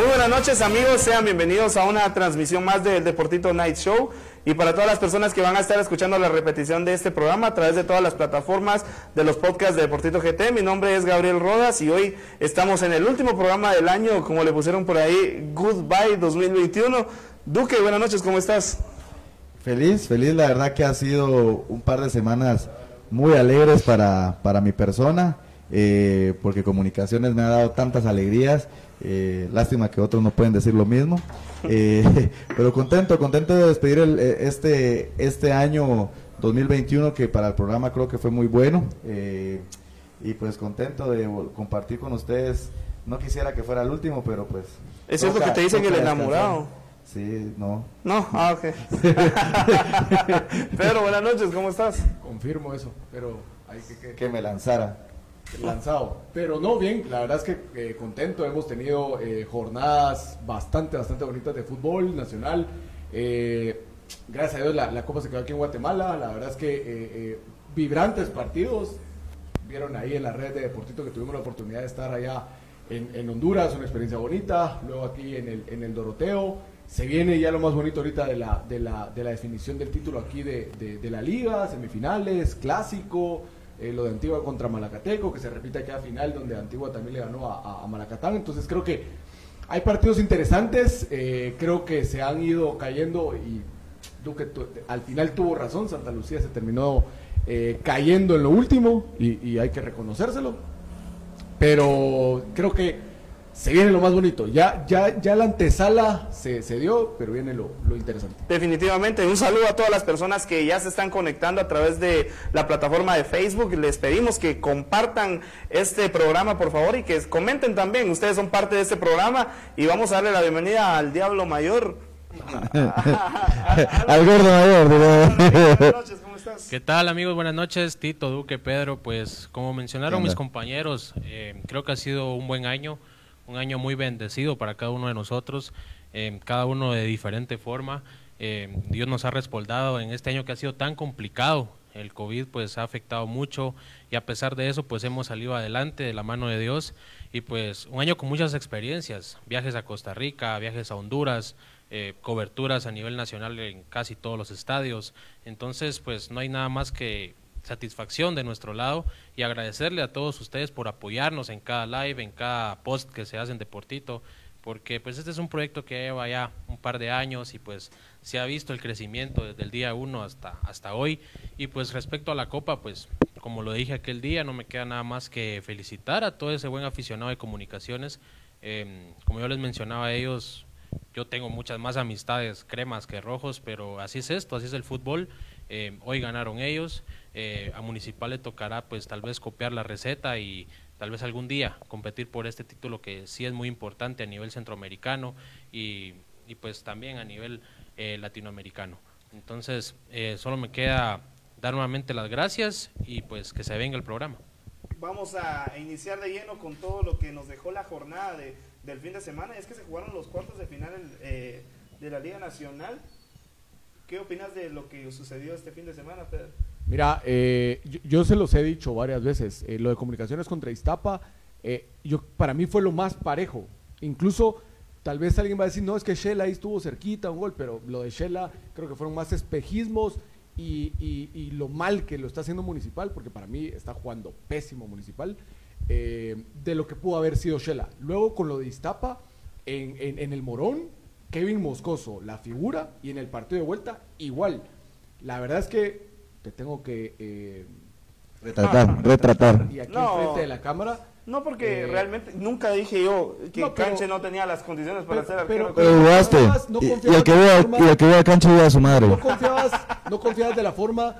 Muy buenas noches amigos, sean bienvenidos a una transmisión más del Deportito Night Show y para todas las personas que van a estar escuchando la repetición de este programa a través de todas las plataformas de los podcasts de Deportito GT, mi nombre es Gabriel Rodas y hoy estamos en el último programa del año, como le pusieron por ahí, Goodbye 2021. Duque, buenas noches, ¿cómo estás? Feliz, feliz, la verdad que ha sido un par de semanas muy alegres para, para mi persona, eh, porque comunicaciones me ha dado tantas alegrías, eh, lástima que otros no pueden decir lo mismo, eh, pero contento, contento de despedir el, eh, este, este año 2021 que para el programa creo que fue muy bueno, eh, y pues contento de compartir con ustedes, no quisiera que fuera el último, pero pues... Es cierto que te dicen el enamorado. Sí, no. No, ah, ok. Pedro, buenas noches, ¿cómo estás? Confirmo eso, pero hay que, que- Que me lanzara. Lanzado. Pero no, bien, la verdad es que eh, contento. Hemos tenido eh, jornadas bastante, bastante bonitas de fútbol nacional. Eh, gracias a Dios la, Copa se quedó aquí en Guatemala. La verdad es que eh, eh, vibrantes partidos. Vieron ahí en la red de Deportito que tuvimos la oportunidad de estar allá en, en Honduras, una experiencia bonita. Luego aquí en el, en el Doroteo. Se viene ya lo más bonito ahorita de la, de la, de la definición del título aquí de, de- de la liga, semifinales, clásico, eh, lo de Antigua contra Malacateco, que se repite aquí a final, donde Antigua también le ganó a, Malacatán. Entonces creo que hay partidos interesantes, eh, creo que se han ido cayendo y Duque tu- al final tuvo razón, Santa Lucía se terminó eh, cayendo en lo último y hay que reconocérselo. Pero creo que se viene lo más bonito. Ya, ya, ya la antesala se, se dio, pero viene lo, lo interesante. Definitivamente, un saludo a todas las personas que ya se están conectando a través de la plataforma de Facebook. Les pedimos que compartan este programa, por favor, y que comenten también. Ustedes son parte de este programa y vamos a darle la bienvenida al Diablo Mayor. Al gordo mayor. Buenas noches, ¿cómo estás? ¿Qué tal amigos? Buenas noches, Tito, Duque, Pedro. Pues como mencionaron ¿Qué mis compañeros, eh, creo que ha sido un buen año, un año muy bendecido para cada uno de nosotros, eh, cada uno de diferente forma. Eh, Dios nos ha respaldado en este año que ha sido tan complicado. El COVID pues ha afectado mucho y a pesar de eso pues hemos salido adelante de la mano de Dios y pues un año con muchas experiencias, viajes a Costa Rica, viajes a Honduras, eh, coberturas a nivel nacional en casi todos los estadios. Entonces, pues no hay nada más que satisfacción de nuestro lado y agradecerle a todos ustedes por apoyarnos en cada live, en cada post que se hace en Deportito, porque pues este es un proyecto que lleva ya un par de años y pues se ha visto el crecimiento desde el día uno hasta, hasta hoy. Y pues respecto a la Copa, pues como lo dije aquel día, no me queda nada más que felicitar a todo ese buen aficionado de comunicaciones. Eh, como yo les mencionaba a ellos, yo tengo muchas más amistades cremas que rojos, pero así es esto, así es el fútbol. Eh, hoy ganaron ellos, eh, a Municipal le tocará pues tal vez copiar la receta y tal vez algún día competir por este título que sí es muy importante a nivel centroamericano y, y pues también a nivel eh, latinoamericano. Entonces, eh, solo me queda dar nuevamente las gracias y pues que se venga el programa. Vamos a iniciar de lleno con todo lo que nos dejó la jornada de, del fin de semana. Es que se jugaron los cuartos de final eh, de la Liga Nacional. ¿Qué opinas de lo que sucedió este fin de semana, Pedro? Mira, eh, yo, se los he dicho varias veces, eh, lo de comunicaciones contra Iztapa, eh, yo, para mí fue lo más parejo. Incluso, tal vez alguien va a decir, no, es que Shela ahí estuvo cerquita, un gol, pero lo de Shela creo que fueron más espejismos y, y- y lo mal que lo está haciendo Municipal, porque para mí está jugando pésimo Municipal, eh, de lo que pudo haber sido Shela. Luego con lo de Iztapa, en, en- en el Morón, Kevin Moscoso, la figura, y en el partido de vuelta, igual. La verdad es que te tengo que... eh, Retratar, retratar. y aquí No. enfrente de la cámara. No, porque Eh, realmente nunca dije yo que No, pero- Canche no tenía las condiciones para ser arquero. pero- Pero jugaste. No Y, el que vea, forma- y el que vea cancha vea a su madre. No confiabas, no confiabas de la forma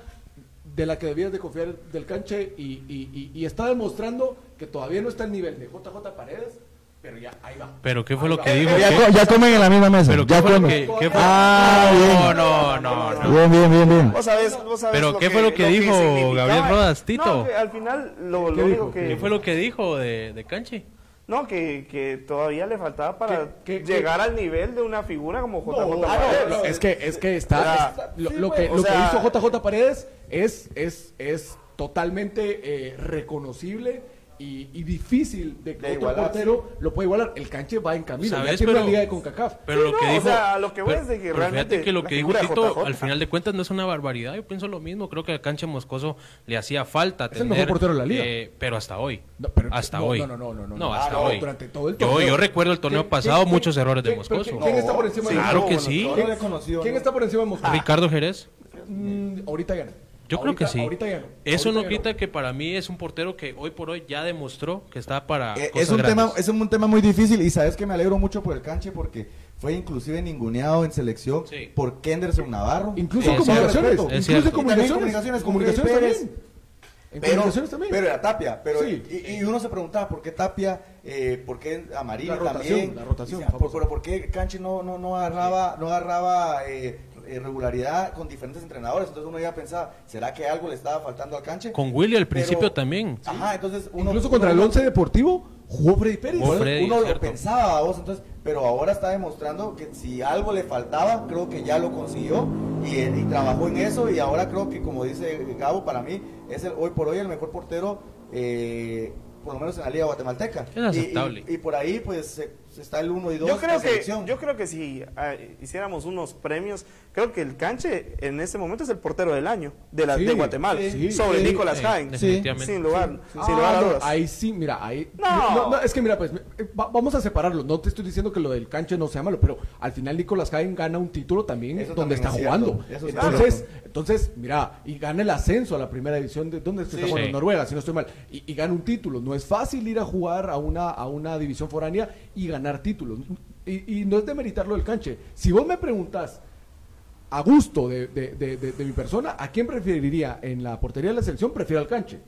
de la que debías de confiar del canche y, y- y- y está demostrando que todavía no está al nivel de JJ Paredes, Pero ya, ahí va. Pero ¿qué fue lo que dijo? Ya, ¿Qué- ya comen en la misma mesa. ¿Pero qué ya fue lo comen. que- qué fue? Ah, bien. No, no, no, no. Bien, bien, bien, bien. Vos sabés, vos sabés Pero lo ¿qué fue lo que dijo Gabriel Rodas, Tito? No, al final lo, lo ¿Qué único dijo? que... ¿Qué fue lo que dijo de, de Canche? No, que, que todavía le faltaba para ¿Qué- qué- llegar al nivel de una figura como JJ No, Paredes. no, es que es que está, sea, está- lo, sí, lo que lo sea- que hizo JJ Paredes es es es totalmente eh, reconocible y, y difícil de que De otro igualar, portero lo pueda igualar. El canche va en camino, ya ¿Sabes? tiene Pero- una liga de CONCACAF. Pero Sí, lo que no, o dijo. sea, lo que voy pero- es de que pero realmente fíjate que lo que dijo Tito, JJ. al final de cuentas, no es una barbaridad. Yo pienso lo mismo. Creo que al Canche Moscoso le hacía falta. Es el tener, mejor portero de la liga. eh, pero hasta hoy. No, pero- hasta no, hoy. no, no, no, no, no. hasta Ah, no, hoy. durante todo el yo, torneo. yo recuerdo el torneo ¿Quién- pasado, quién- muchos errores de Moscoso. ¿Quién está por encima de Claro Moscoso? que sí. ¿Quién está por encima de Moscoso? Ricardo Jerez. Mm, ahorita ya no. Yo creo Ahorita- que sí. Ahorita ya no. Eso Ahorita no quita que para mí es un portero que hoy por hoy ya demostró que está para Eh, cosas es un tema es un tema muy difícil y sabes que me alegro mucho por el canche porque fue inclusive ninguneado en selección Sí. por Kenderson Navarro Incluso en comunicaciones. es Incluso comunicaciones. comunicaciones, también. En pero, comunicaciones también. pero era Tapia pero Sí. y, y uno se preguntaba por qué Tapia eh, por qué Amarillo La rotación, también la rotación, Y por, pero por qué Canche no no no agarraba no agarraba eh, eh, regularidad con diferentes entrenadores entonces uno ya pensaba será que algo le estaba faltando al Canche Con Willy al Pero- principio también. ajá entonces uno Incluso contra el Once Deportivo jugó Freddy Pérez. Jugó Freddy, uno lo pensaba a vos, entonces, pero ahora está demostrando que si algo le faltaba, creo que ya lo consiguió y, y trabajó en eso y ahora creo que como dice Gabo, para mí es el, hoy por hoy el mejor portero, eh, por lo menos en la liga guatemalteca. Es aceptable. Y, y- y por ahí pues se- se está el 1 y 2 Yo creo, que, yo creo que si ah, hiciéramos unos premios, creo que el Canche en este momento es el portero del año de, la, Sí, de Guatemala, sí, sobre sí, Nicolás definitivamente. Sin lugar, Ah, sin lugar a no, dudas. ahí sí, mira, ahí. No. es que mira, pues eh, va- vamos a separarlo. No te estoy diciendo que lo del canche no sea malo, pero al final Nicolás Jaén gana un título también Eso donde también está es jugando. eso entonces, cierto. entonces, mira, y gana el ascenso a la primera división de ¿dónde es que Sí. está jugando? Sí. Noruega, si no estoy mal. Y, y gana un título. No es fácil ir a jugar a una, a una división foránea y ganar títulos. Y, y no es de meritarlo del canche. Si vos me preguntas a gusto de, de- de- de- de mi persona, ¿a quién preferiría en la portería de la selección? Prefiero al canche.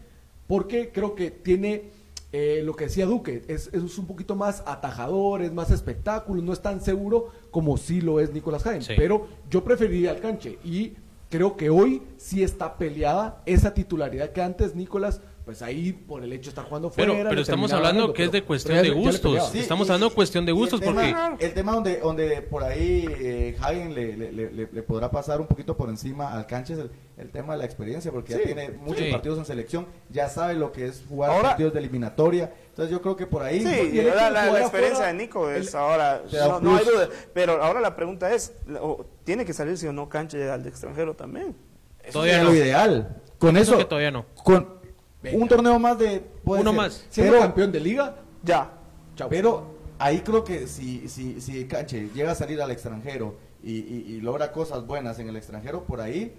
Porque creo que tiene eh, lo que decía Duque, es, es un poquito más atajador, es más espectáculo, no es tan seguro como sí lo es Nicolás Jaén. Sí. Pero yo preferiría al canche y creo que hoy sí está peleada esa titularidad que antes Nicolás, pues ahí por el hecho de estar jugando fuera. Pero, pero estamos hablando ganando, que es de cuestión de gustos. Sí, Estamos y- hablando de cuestión de el gustos tema- porque El tema donde, donde por ahí eh, Hagen le, le- le- le- le podrá pasar un poquito por encima al canche es el, el tema de la experiencia, porque Sí, ya tiene muchos sí. partidos en selección, ya sabe lo que es jugar Ahora- partidos de eliminatoria. Entonces yo creo que por ahí... Sí, y la, la- experiencia de Nico es el- ahora, no, hay duda. Pero ahora la pregunta es, ¿tiene que salir sí o no Canche al de extranjero también? todavía es no. lo ideal. Con eso, que todavía no. con Venga. un torneo más de... puede Uno ser. más. Siendo campeón de liga, Ya. Pero ahí creo que si, si, si Canche llega a salir al extranjero y, y- y logra cosas buenas en el extranjero, por ahí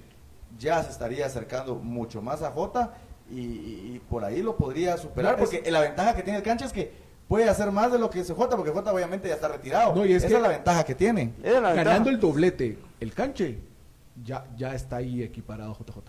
ya se estaría acercando mucho más a Jota y, por ahí lo podría superar, es- porque la ventaja que tiene el Canche es que puede hacer más de lo que hace Jota, porque Jota obviamente ya está retirado. No, y es Esa que- es la ventaja que tiene. Ganando ventaja. el doblete, el canche, ya, ya está ahí equiparado a JJ.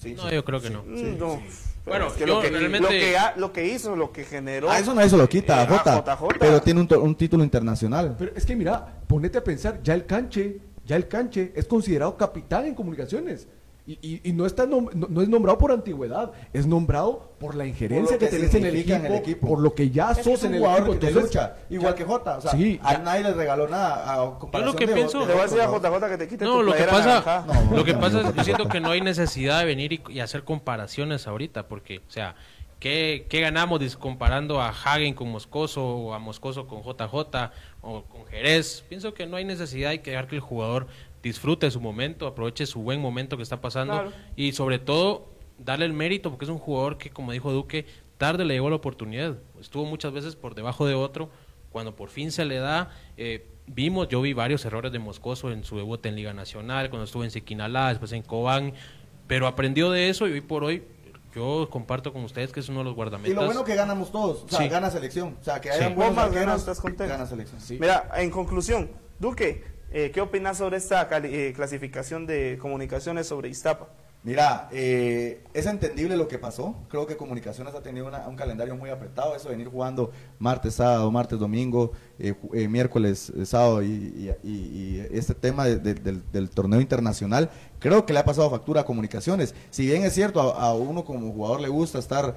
Sí, No, sí. yo creo que no. Mm, no. Bueno, es que yo lo, que, realmente- lo, que ha- lo que hizo, lo que generó. Ah, eso no eso lo quita a Eh, Jota, JJ. pero tiene un título internacional. Pero es que mira, ponete a pensar, ya el canche, ya el canche es considerado capitán en comunicaciones. Y, y- y no, está nom- no, no es nombrado por antigüedad, es nombrado por la injerencia Por lo que, que tenés en el, equipo, en el equipo. por lo que ya Es que sos un en el jugador equipo. que entonces, lucha, igual que Jota. O sea, Sí, a ya. nadie le regaló nada. A comparación que de- pienso- de Le voy a decir a. JJ que te quite No, tu lo que pasa. No, lo que pasa es, yo no. siento que no hay necesidad de venir y, y hacer comparaciones ahorita, porque, o sea, ¿qué, qué ganamos comparando a Hagen con Moscoso o a Moscoso con JJ o con Jerez? Pienso que no hay necesidad, hay que dejar que el jugador disfrute su momento, aproveche su buen momento que está pasando Claro. y sobre todo darle el mérito, porque es un jugador que, como dijo Duque, tarde le llegó la oportunidad. Estuvo muchas veces por debajo de otro. Cuando por fin se le da, eh, vimos, yo vi varios errores de Moscoso en su debut en Liga Nacional, cuando estuvo en Siquinalá, después en Cobán, pero aprendió de eso y hoy por hoy yo comparto con ustedes que es uno de los Y guardametas. lo bueno que ganamos todos, o sea, Sí. gana selección. O sea, que Sí. hayan Vos buenos más o menos arqueros, estás contento. gana selección. Mira, en conclusión, Duque, eh, ¿qué opinas sobre esta eh, clasificación de comunicaciones sobre Iztapa? Mira, eh, es entendible lo que pasó. Creo que Comunicaciones ha tenido una- un calendario muy apretado. Eso de venir jugando martes, sábado, martes, domingo, eh, eh, miércoles, eh, sábado y, este tema de- de- del, torneo internacional, creo que le ha pasado factura a Comunicaciones. Si bien es cierto, a, uno como jugador le gusta estar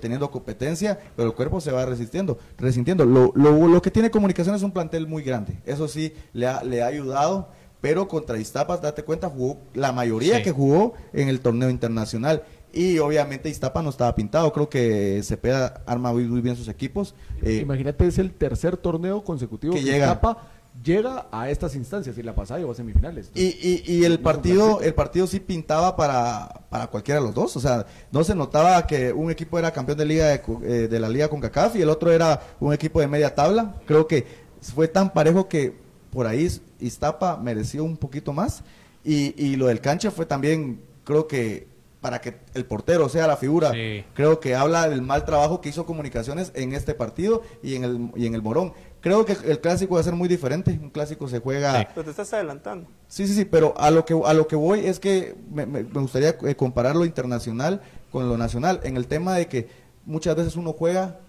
teniendo competencia, pero el cuerpo se va resistiendo. resintiendo. Lo, lo- lo que tiene Comunicaciones es un plantel muy grande. Eso sí, le ha, le ha ayudado pero contra Iztapas, date cuenta, jugó la mayoría Sí. que jugó en el torneo internacional. Y obviamente Iztapa no estaba pintado, creo que Cepeda arma muy, muy bien sus equipos. Eh, Imagínate, es el tercer torneo consecutivo Que que, llega. Iztapa llega a estas instancias y la pasada llegó a semifinales. y, y, y el partido el partido sí pintaba para, para cualquiera de los dos, o sea, no se notaba que un equipo era campeón de liga de, eh, de la liga con CACAF y el otro era un equipo de media tabla. Creo que fue tan parejo que por ahí Iztapa mereció un poquito más y, y lo del cancha fue también, creo que para que el portero sea la figura, Sí. creo que habla del mal trabajo que hizo Comunicaciones en este partido y en el, y en el Morón. Creo que el clásico va a ser muy diferente, un clásico se juega... Sí. Pero te estás adelantando. Sí, sí, sí, pero a lo que a lo que voy es que me, me- me gustaría eh, comparar lo internacional con lo nacional en el tema de que muchas veces uno juega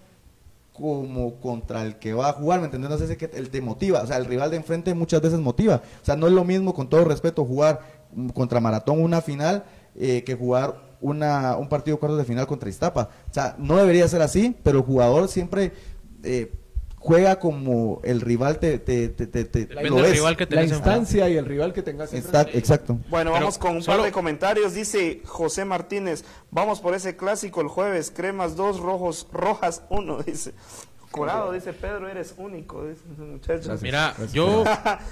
como contra el que va a jugar, ¿me entiendes? No sé si que él te motiva, o sea, el rival de enfrente muchas veces motiva, o sea, no es lo mismo, con todo respeto, jugar contra Maratón una final eh, que jugar una, un partido cuartos de final contra Iztapa, o sea, no debería ser así, pero el jugador siempre eh, juega como el rival te, te, te, te- lo es. rival que te la instancia y el rival que tengas Está- exacto. Bueno, Pero vamos con un solo- par de comentarios. Dice José Martínez, vamos por ese clásico el jueves, cremas dos, rojos, rojas uno, dice. Curado, dice Pedro, eres único, dice ese muchacho. Mira, yo,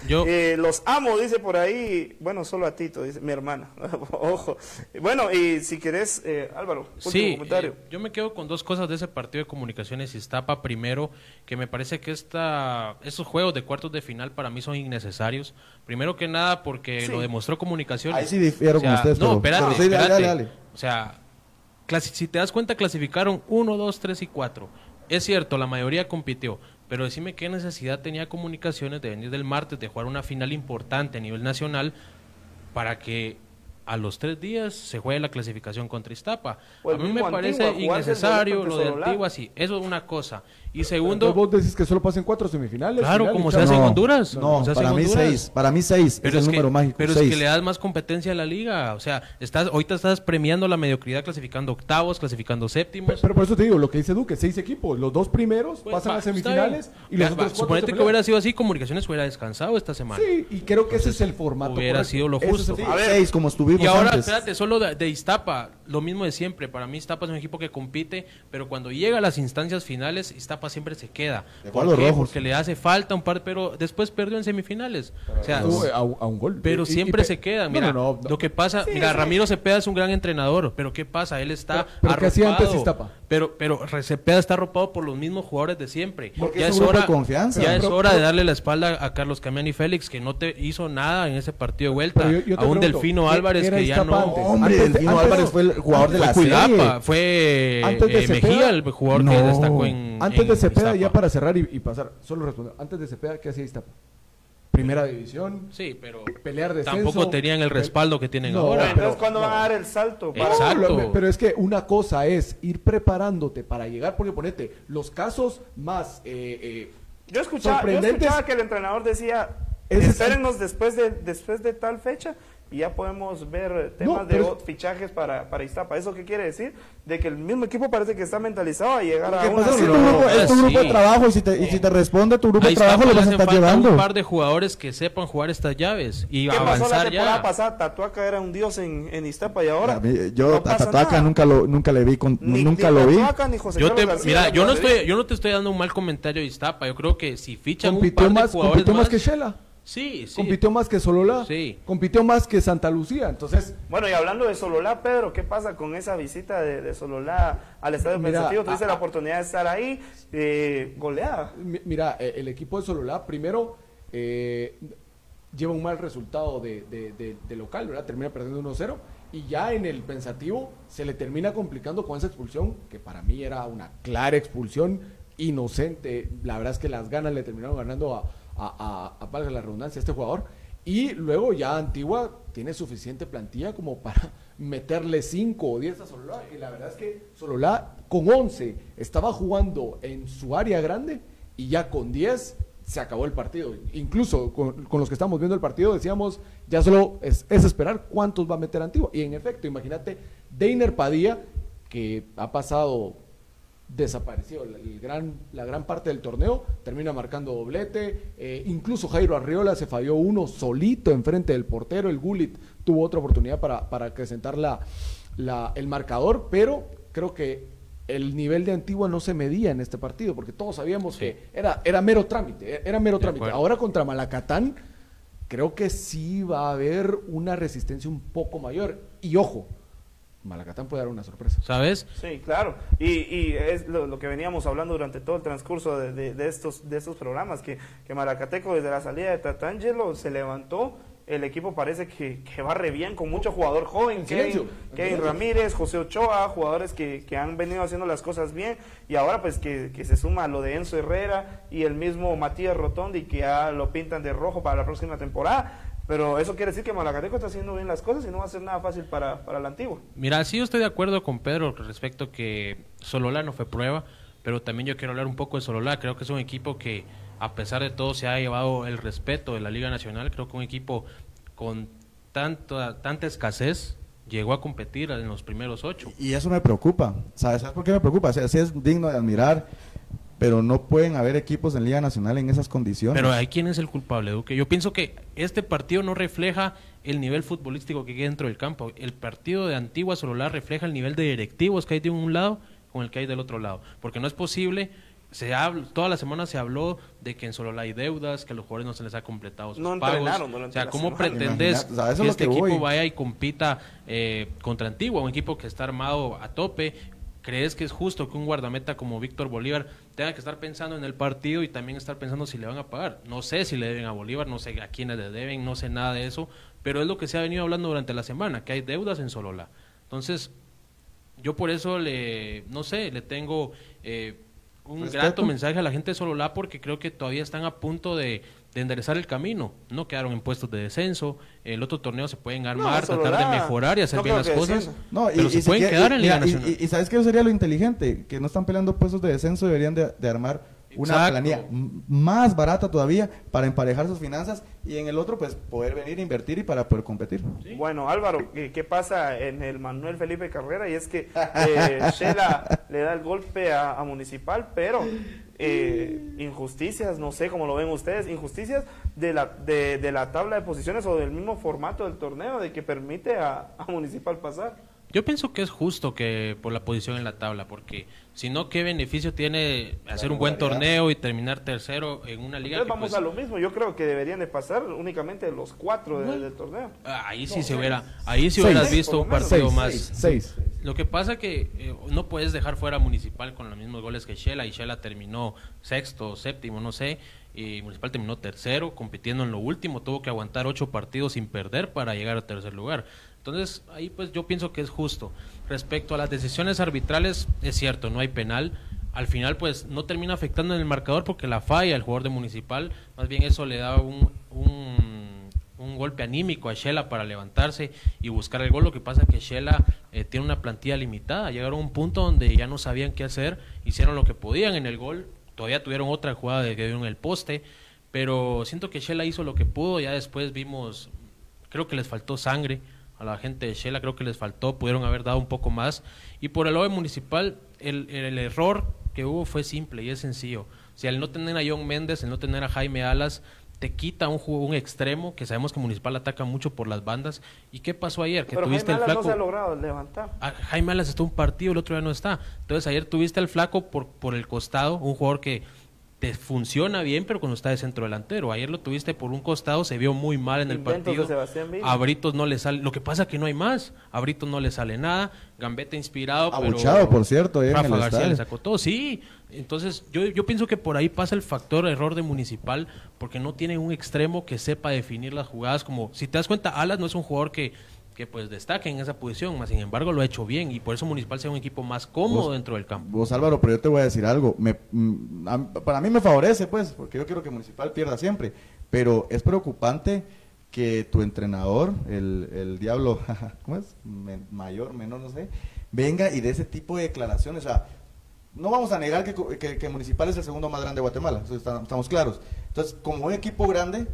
yo, Eh, los amo, dice por ahí. Bueno, solo a Tito, dice mi hermana. Ojo. Bueno, y si querés, eh, Álvaro, último Sí, comentario. eh, yo me quedo con dos cosas de ese partido de comunicaciones Iztapa. Primero, que me parece que esta, esos juegos de cuartos de final para mí son innecesarios. Primero que nada porque Sí. lo demostró comunicaciones. Ahí sí difiero O sea, con ustedes, No, pero- espérate, pero sí, dale, espérate. dale, dale. O sea, si te das cuenta, clasificaron 1, 2, 3 y 4. Es cierto, la mayoría compitió, pero decime qué necesidad tenía comunicaciones de venir del martes, de jugar una final importante a nivel nacional, para que a los tres días se juegue la clasificación contra Iztapa. El a mí me parece innecesario lo de. Antigua, sí, eso es una cosa. Y segundo, vos decís que solo pasen cuatro semifinales. Claro, finales, como se hace en Honduras. No, como se hace para en mí Honduras. seis. Para mí seis. Pero es es, el que, número mágico. pero es que le das más competencia a la liga. O sea, estás, ahorita estás premiando la mediocridad clasificando octavos, clasificando séptimos. Pero, pero por eso te digo, lo que dice Duque, seis equipos. Los dos primeros Pues, pasan va, a semifinales y los Va, otros va, cuatro Suponete que hubiera sido así, Comunicaciones hubiera descansado esta semana. Sí, y creo que ese es el formato. hubiera correcto. sido lo es justo. el Sí, A formato. ver. seis como estuvimos Y ahora, antes. espérate, solo de, de Iztapa, lo mismo de siempre. Para mí Iztapa es un equipo que compite, pero cuando llega a las instancias finales, Iztapa siempre se queda. Dejó ¿Por qué? rojos. Porque le hace falta un par, pero después perdió en semifinales. O sea, a, a un gol. Pero Y- y- siempre y- se quedan. No, Mira, no, no, no. lo que pasa, mira, Ramiro Cepeda es un gran entrenador, pero ¿qué pasa? Él está Pero- pero ¿qué hacía antes arropado. Iztapa? Pero, pero Cepeda está arropado por los mismos jugadores de siempre. Porque ya es es un grupo hora, de confianza. ya es hora de darle la espalda a Carlos Camiani Félix, que no te hizo nada en ese partido de vuelta. Yo- yo a un pregunto, Delfino ¿qué- Álvarez que ya no. antes? Hombre, Antes de- Delfino antes- Álvarez fue el jugador de la Fue serie. Cuidapa, fue Antes de eh, Cepeda- Mejía el jugador que destacó en. Antes en de Cepeda, Iztapa. ya para cerrar y, y pasar, solo responder. Antes de Cepeda, ¿qué hacía Iztapa? Primera división, Sí, pero pelear descenso. tampoco tenían el respaldo que tienen No, ahora. Entonces, ¿cuándo no. van a dar el salto? Para- Exacto. Pero es que una cosa es ir preparándote para llegar, porque ponete, los casos más eh, eh, Yo escuchaba, yo escuchaba que el entrenador decía, Ese es- espérennos después de, después de tal fecha y ya podemos ver temas No, de pero- fichajes para, para Iztapa. ¿Eso qué quiere decir? De que el mismo equipo parece que está mentalizado a llegar a ¿Qué una... no, tu grupo, es tu sí. grupo de trabajo y si te, y si te responde tu grupo de trabajo lo vas a estar llevando. un par de jugadores que sepan jugar estas llaves y ¿Qué pasó la avanzar temporada ya. pasada? Tatuaca era un dios en, en Iztapa y ahora... Mí- yo no a Tatuaca nada. nunca lo nunca le vi con, Ni- nunca ni lo vi. Tatuaca ni José Yo te, García mira, yo no estoy, yo no te estoy dando un mal comentario de Iztapa. Yo creo que si fichan un par de más, jugadores más, que Shela, sí, sí. compitió más que Solola, Sí. compitió más que Santa Lucía. Entonces, Bueno, y hablando de Sololá, Pedro, ¿qué pasa con esa visita de, de Sololá al Estadio Mira, Pensativo? Tuviste a- la a- oportunidad de estar ahí, eh, goleada. mi- mira, eh, el equipo de Solola, primero, eh, lleva un mal resultado de, de- de- de local, ¿verdad? Termina perdiendo 1-0 y ya en el pensativo se le termina complicando con esa expulsión, que para mí era una clara expulsión inocente. La verdad es que las ganas le terminaron ganando a, a, a- a, valga la redundancia, a este jugador. Y luego ya Antigua tiene suficiente plantilla como para meterle 5 o 10 a Sololá. Y la verdad es que Sololá con 11 estaba jugando en su área grande y ya con 10 se acabó el partido. Incluso con, los que estamos viendo el partido decíamos, ya solo es, es esperar cuántos va a meter Antigua. Y en efecto, imagínate, Deiner Padilla, que ha pasado desaparecido el, gran, la gran parte del torneo, termina marcando doblete, eh, incluso Jairo Arriola se falló uno solito enfrente del portero, el Gulit tuvo otra oportunidad para, para acrecentar la, la- el marcador, pero creo que el nivel de Antigua no se medía en este partido, porque todos sabíamos que era, era mero trámite, era mero De trámite. acuerdo. Ahora contra Malacatán, creo que sí va a haber una resistencia un poco mayor. Y ojo, Malacatán puede dar una sorpresa. ¿Sabes? Sí, claro. Y, y es lo, lo que veníamos hablando durante todo el transcurso de, de- de estos, de estos programas, que, que Maracateco desde la salida de Tatangelo se levantó. El equipo parece que, que va re bien, con mucho jugador joven, En Kevin, Kevin. Ramírez, José Ochoa, jugadores que, que han venido haciendo las cosas bien. Y ahora pues que, que se suma lo de Enzo Herrera y el mismo Matías Rotondi, que ya lo pintan de rojo para la próxima temporada. Pero eso quiere decir que Malacateco está haciendo bien las cosas y no va a ser nada fácil para, para la antigua. Mira, sí yo estoy de acuerdo con Pedro respecto que Sololá no fue prueba, pero también yo quiero hablar un poco de Sololá. Creo que es un equipo que, a pesar de todo, se ha llevado el respeto de la Liga Nacional. Creo que un equipo con tanta, tanta escasez llegó a competir en los primeros ocho. Y eso me preocupa. ¿Sabes, ¿Sabes por qué me preocupa? O sea, sí es digno de admirar, pero no pueden haber equipos en Liga Nacional en esas condiciones. Pero hay quién es el culpable, Duque. Yo pienso que este partido no refleja el nivel futbolístico que hay dentro del campo. El partido de Antigua Sololá refleja el nivel de directivos que hay de un lado con el que hay del otro lado. Porque no es posible. Se habla, toda la semana se habló de que en Sololá hay deudas, que a los jugadores no se les ha completado sus No pagos. entrenaron durante o sea, ¿cómo semana. pretendes o sea, que lo este que equipo voy. vaya y compita eh, contra Antigua, un equipo que está armado a tope? ¿Crees que es justo que un guardameta como Víctor Bolívar tenga que estar pensando en el partido y también estar pensando si le van a pagar? No sé si le deben a Bolívar, no sé a quiénes le deben, no sé nada de eso, pero es lo que se ha venido hablando durante la semana, que hay deudas en Solola. Entonces, yo por eso le, no sé, le tengo eh, un Respeto. grato mensaje a la gente de Sololá porque creo que todavía están a punto de, de enderezar el camino. No quedaron en puestos de descenso. El otro torneo se pueden armar, tratar de mejorar y hacer no bien las que cosas. No, y, pero y se pueden quiere- quedar en Liga Nacional. y, y ¿sabes qué sería lo inteligente? Que no están peleando puestos de descenso, deberían de, de armar una Exacto. planilla más barata todavía para emparejar sus finanzas y en el otro pues poder venir a invertir y para poder competir. Bueno, Álvaro, ¿qué, qué pasa en el Manuel Felipe Carrera? Y es que eh, Shela le da el golpe a, a Municipal, pero eh, injusticias, no sé cómo lo ven ustedes, injusticias de la, de, de la tabla de posiciones o del mismo formato del torneo, de que permite a, a Municipal pasar. Yo pienso que es justo que por la posición en la tabla, porque si no, ¿qué beneficio tiene hacer un buen torneo y terminar tercero en una liga? Entonces que, vamos pues, a lo mismo, yo creo que deberían de pasar únicamente los cuatro de- del torneo. ah, Ahí sí se hubiera, ahí sí hubieras visto un partido Seis, más. seis. Lo que pasa que eh, no puedes dejar fuera a Municipal con los mismos goles que Shela y Shela terminó sexto, séptimo, no sé, y Municipal terminó tercero, compitiendo en lo último, tuvo que aguantar ocho partidos sin perder para llegar al tercer lugar. Entonces ahí pues yo pienso que es justo. Respecto a las decisiones arbitrales, es cierto, no hay penal. Al final pues no termina afectando en el marcador porque la falla el jugador de Municipal, más bien eso le da un, un golpe anímico a Shela para levantarse y buscar el gol. Lo que pasa es que Shela eh, tiene una plantilla limitada. Llegaron a un punto donde ya no sabían qué hacer, hicieron lo que podían en el gol. Todavía tuvieron otra jugada de que dieron el poste, pero siento que Shela hizo lo que pudo. Ya después vimos, creo que les faltó sangre a la gente de Shela, creo que les faltó, pudieron haber dado un poco más. Y por el de municipal, el, el error que hubo fue simple y es sencillo. Si al no tener a John Méndez, al no tener a Jaime Alas, te quita un, un extremo, que sabemos que Municipal ataca mucho por las bandas. ¿Y qué pasó ayer? Que Pero tuviste Jaime el Alas flaco. no se ha logrado levantar. Ah, Jaime Alas está un partido, el otro ya no está. Entonces ayer tuviste al flaco por, por el costado, un jugador que te funciona bien, pero cuando está de centro delantero. Ayer lo tuviste por un costado, se vio muy mal en el partido. de Sebastián Villa. A Britos no le sale, lo que pasa que no hay más. A Britos no le sale nada. Gambetta inspirado, Abuchado, pero por cierto, ahí en Rafa el García estadio. le sacó todo. Sí, entonces yo, yo pienso que por ahí pasa el factor error de Municipal, porque no tiene un extremo que sepa definir las jugadas. Como si te das cuenta, Alas no es un jugador que que pues destaque en esa posición, más sin embargo lo ha hecho bien y por eso Municipal sea un equipo más cómodo Vos- dentro del campo. Vos Álvaro, pero yo te voy a decir algo. Me, mm, para mí me favorece, pues, porque yo quiero que Municipal pierda siempre. Pero es preocupante que tu entrenador, el, el diablo, ¿cómo es? Mayor, menor, no sé, venga y de ese tipo de declaraciones. O sea, no vamos a negar que, que- que Municipal es el segundo más grande de Guatemala, estamos claros. Entonces, como un equipo grande,